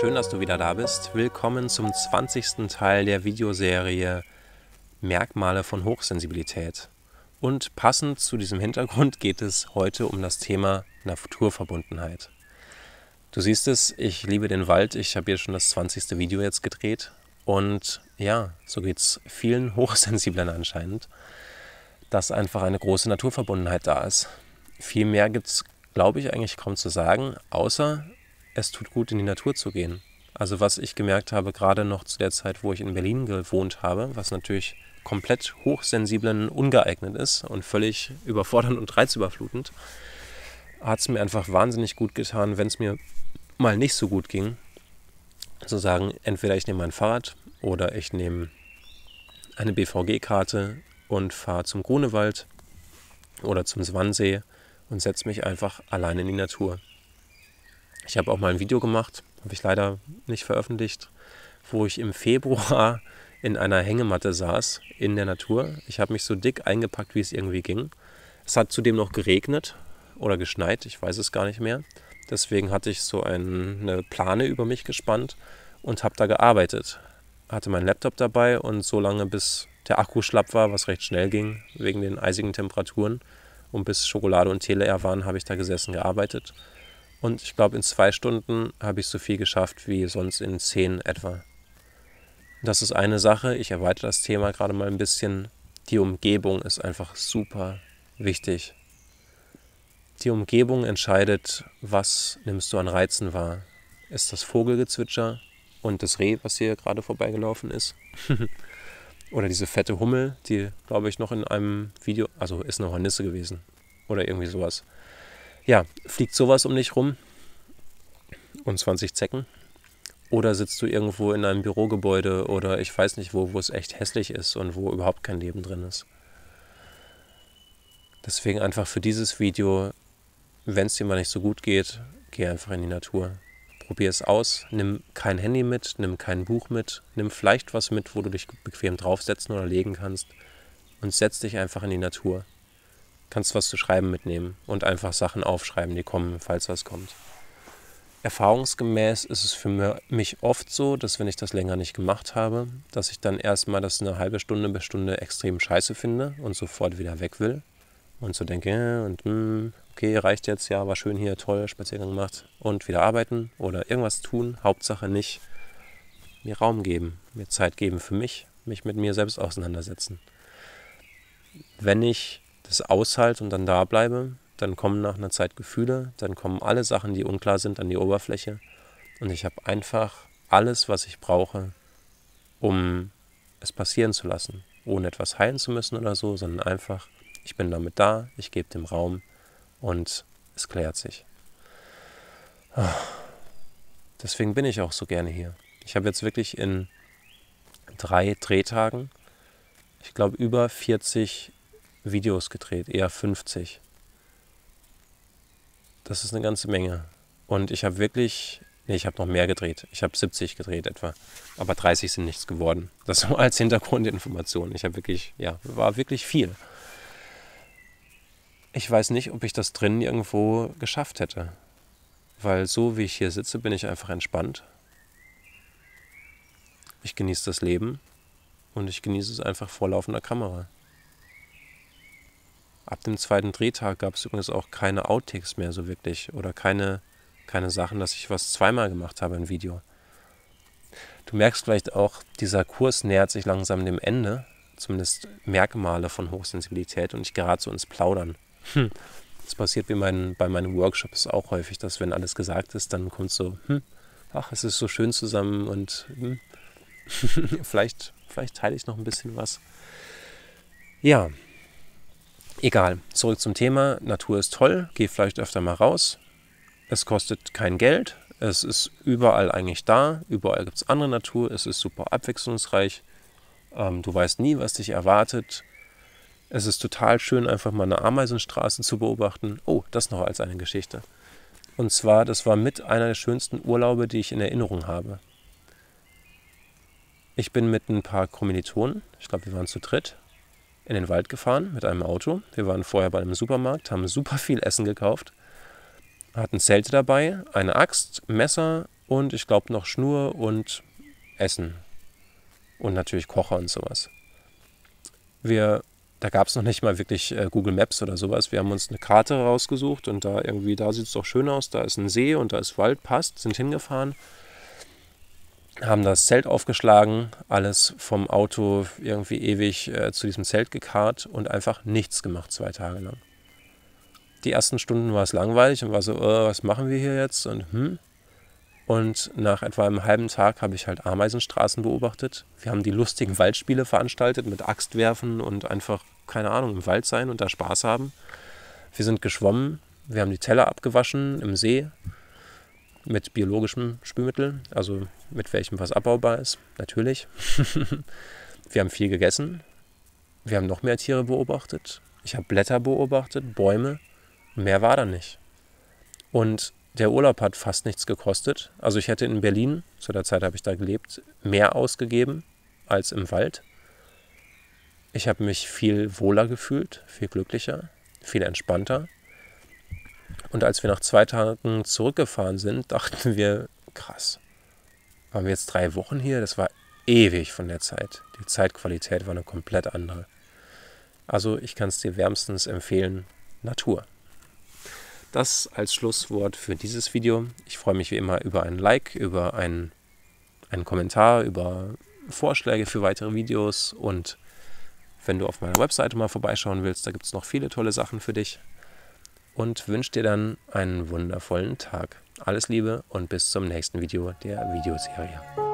schön, dass du wieder da bist. Willkommen zum 20. Teil der Videoserie Merkmale von Hochsensibilität. Und passend zu diesem Hintergrund geht es heute um das Thema Naturverbundenheit. Du siehst es, ich liebe den Wald. Ich habe hier schon das 20. Video jetzt gedreht. Und ja, so geht es vielen Hochsensiblen anscheinend, dass einfach eine große Naturverbundenheit da ist. Viel mehr gibt es, glaube ich, eigentlich kaum zu sagen, außer es tut gut, in die Natur zu gehen. Also was ich gemerkt habe, gerade noch zu der Zeit, wo ich in Berlin gewohnt habe, was natürlich komplett hochsensiblen ungeeignet ist und völlig überfordernd und reizüberflutend, hat es mir einfach wahnsinnig gut getan, wenn es mir mal nicht so gut ging, zu sagen, entweder ich nehme mein Fahrrad oder ich nehme eine BVG-Karte und fahre zum Grunewald oder zum Swansee und setze mich einfach allein in die Natur. Ich habe auch mal ein Video gemacht, habe ich leider nicht veröffentlicht, wo ich im Februar in einer Hängematte saß in der Natur. Ich habe mich so dick eingepackt, wie es irgendwie ging. Es hat zudem noch geregnet oder geschneit, ich weiß es gar nicht mehr. Deswegen hatte ich so eine Plane über mich gespannt und habe da gearbeitet. Hatte meinen Laptop dabei und so lange bis der Akku schlapp war, was recht schnell ging wegen den eisigen Temperaturen und bis Schokolade und Tee waren, habe ich da gesessen gearbeitet und ich glaube, in zwei Stunden habe ich so viel geschafft wie sonst in zehn etwa. Das ist eine Sache. Ich erweitere das Thema gerade mal ein bisschen. Die Umgebung ist einfach super wichtig. Die Umgebung entscheidet, was nimmst du an Reizen wahr. Ist das Vogelgezwitscher und das Reh, was hier gerade vorbeigelaufen ist? Oder diese fette Hummel, die, glaube ich, noch in einem Video, also ist eine Hornisse gewesen. Oder irgendwie sowas ja, fliegt sowas um dich rum und 20 Zecken? Oder sitzt du irgendwo in einem Bürogebäude oder ich weiß nicht wo, wo es echt hässlich ist und wo überhaupt kein Leben drin ist? Deswegen einfach für dieses Video, wenn es dir mal nicht so gut geht, geh einfach in die Natur. Probier es aus, nimm kein Handy mit, nimm kein Buch mit, nimm vielleicht was mit, wo du dich bequem draufsetzen oder legen kannst und setz dich einfach in die Natur kannst was zu schreiben mitnehmen und einfach Sachen aufschreiben, die kommen, falls was kommt. Erfahrungsgemäß ist es für mich oft so, dass wenn ich das länger nicht gemacht habe, dass ich dann erstmal das eine halbe Stunde bis Stunde extrem scheiße finde und sofort wieder weg will. Und so denke, ja, und hm, okay, reicht jetzt, ja, war schön hier, toll, Spaziergang gemacht und wieder arbeiten oder irgendwas tun. Hauptsache nicht mir Raum geben, mir Zeit geben für mich, mich mit mir selbst auseinandersetzen. Wenn ich das aushalte und dann da bleibe, dann kommen nach einer Zeit Gefühle, dann kommen alle Sachen, die unklar sind, an die Oberfläche. Und ich habe einfach alles, was ich brauche, um es passieren zu lassen, ohne etwas heilen zu müssen oder so, sondern einfach, ich bin damit da, ich gebe dem Raum und es klärt sich. Deswegen bin ich auch so gerne hier. Ich habe jetzt wirklich in drei Drehtagen, ich glaube, über 40 Videos gedreht, eher 50. Das ist eine ganze Menge. Und ich habe wirklich, nee, ich habe noch mehr gedreht. Ich habe 70 gedreht etwa. Aber 30 sind nichts geworden. Das nur als Hintergrundinformation. Ich habe wirklich, ja, war wirklich viel. Ich weiß nicht, ob ich das drin irgendwo geschafft hätte. Weil so wie ich hier sitze, bin ich einfach entspannt. Ich genieße das Leben und ich genieße es einfach vor laufender Kamera. Ab dem zweiten Drehtag gab es übrigens auch keine Outtakes mehr so wirklich oder keine, keine Sachen, dass ich was zweimal gemacht habe im Video. Du merkst vielleicht auch, dieser Kurs nähert sich langsam dem Ende, zumindest Merkmale von Hochsensibilität und ich gerate so ins Plaudern. Hm. Das passiert wie mein, bei meinen Workshops auch häufig, dass wenn alles gesagt ist, dann kommt so, hm, ach, es ist so schön zusammen und hm, vielleicht, vielleicht teile ich noch ein bisschen was. Ja, Egal, zurück zum Thema. Natur ist toll, geh vielleicht öfter mal raus. Es kostet kein Geld, es ist überall eigentlich da, überall gibt es andere Natur, es ist super abwechslungsreich. Ähm, du weißt nie, was dich erwartet. Es ist total schön, einfach mal eine Ameisenstraße zu beobachten. Oh, das noch als eine Geschichte. Und zwar, das war mit einer der schönsten Urlaube, die ich in Erinnerung habe. Ich bin mit ein paar Kommilitonen, ich glaube, wir waren zu dritt, in den Wald gefahren mit einem Auto. Wir waren vorher bei einem Supermarkt, haben super viel Essen gekauft, hatten Zelte dabei, eine Axt, Messer und ich glaube noch Schnur und Essen und natürlich Kocher und sowas. Wir, da gab es noch nicht mal wirklich äh, Google Maps oder sowas. Wir haben uns eine Karte rausgesucht und da irgendwie, da sieht es doch schön aus, da ist ein See und da ist Wald, passt, sind hingefahren, haben das Zelt aufgeschlagen, alles vom Auto irgendwie ewig äh, zu diesem Zelt gekarrt und einfach nichts gemacht zwei Tage lang. Die ersten Stunden war es langweilig und war so, oh, was machen wir hier jetzt und hm. Und nach etwa einem halben Tag habe ich halt Ameisenstraßen beobachtet. Wir haben die lustigen Waldspiele veranstaltet mit Axtwerfen und einfach, keine Ahnung, im Wald sein und da Spaß haben. Wir sind geschwommen, wir haben die Teller abgewaschen im See mit biologischem Spülmittel, also mit welchem was abbaubar ist, natürlich. wir haben viel gegessen. Wir haben noch mehr Tiere beobachtet. Ich habe Blätter beobachtet, Bäume. Mehr war da nicht. Und der Urlaub hat fast nichts gekostet. Also ich hätte in Berlin, zu der Zeit habe ich da gelebt, mehr ausgegeben als im Wald. Ich habe mich viel wohler gefühlt, viel glücklicher, viel entspannter. Und als wir nach zwei Tagen zurückgefahren sind, dachten wir, krass, waren wir jetzt drei Wochen hier? Das war ewig von der Zeit. Die Zeitqualität war eine komplett andere. Also ich kann es dir wärmstens empfehlen, Natur. Das als Schlusswort für dieses Video. Ich freue mich wie immer über ein Like, über einen, einen Kommentar, über Vorschläge für weitere Videos und wenn du auf meiner Webseite mal vorbeischauen willst, da gibt es noch viele tolle Sachen für dich. Und wünsche dir dann einen wundervollen Tag. Alles Liebe und bis zum nächsten Video der Videoserie.